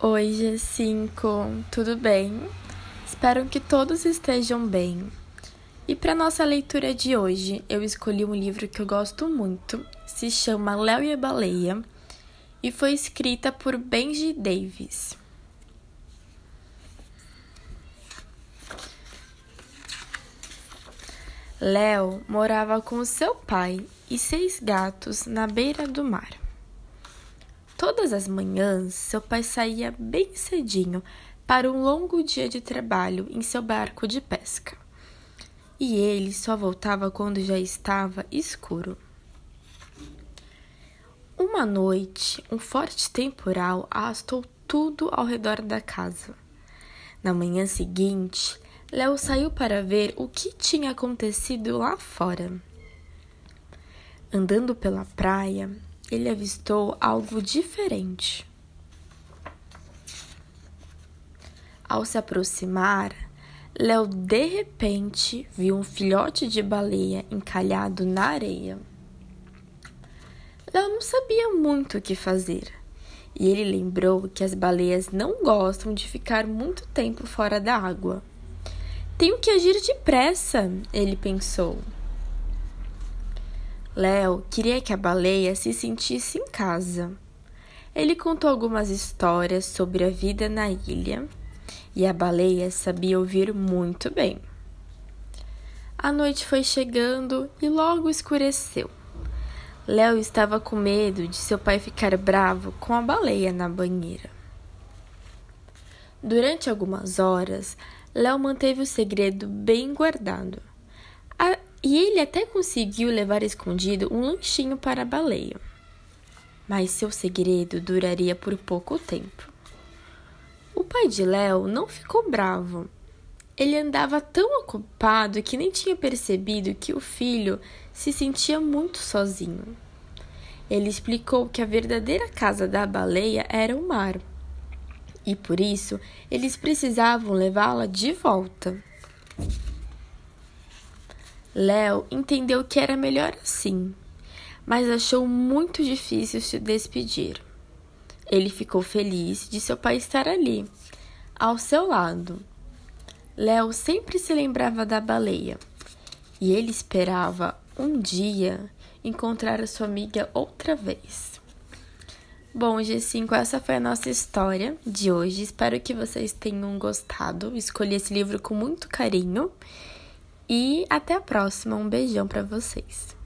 Oi, G5, tudo bem? Espero que todos estejam bem. E para nossa leitura de hoje, eu escolhi um livro que eu gosto muito, se chama Léo e a Baleia e foi escrita por Benji Davis. Léo morava com seu pai e seis gatos na beira do mar. Todas as manhãs, seu pai saía bem cedinho para um longo dia de trabalho em seu barco de pesca. E ele só voltava quando já estava escuro. Uma noite, um forte temporal arrastou tudo ao redor da casa. Na manhã seguinte, Léo saiu para ver o que tinha acontecido lá fora. Andando pela praia, ele avistou algo diferente. Ao se aproximar, Léo de repente viu um filhote de baleia encalhado na areia. Léo não sabia muito o que fazer e ele lembrou que as baleias não gostam de ficar muito tempo fora da água. Tenho que agir depressa, ele pensou. Léo queria que a baleia se sentisse em casa. Ele contou algumas histórias sobre a vida na ilha e a baleia sabia ouvir muito bem. A noite foi chegando e logo escureceu. Léo estava com medo de seu pai ficar bravo com a baleia na banheira. Durante algumas horas, Léo manteve o segredo bem guardado. E ele até conseguiu levar escondido um lanchinho para a baleia. Mas seu segredo duraria por pouco tempo. O pai de Léo não ficou bravo. Ele andava tão ocupado que nem tinha percebido que o filho se sentia muito sozinho. Ele explicou que a verdadeira casa da baleia era o mar e por isso eles precisavam levá-la de volta. Léo entendeu que era melhor assim, mas achou muito difícil se despedir. Ele ficou feliz de seu pai estar ali, ao seu lado. Léo sempre se lembrava da baleia e ele esperava um dia encontrar a sua amiga outra vez. Bom, G5, essa foi a nossa história de hoje. Espero que vocês tenham gostado. Escolhi esse livro com muito carinho e até a próxima. Um beijão para vocês.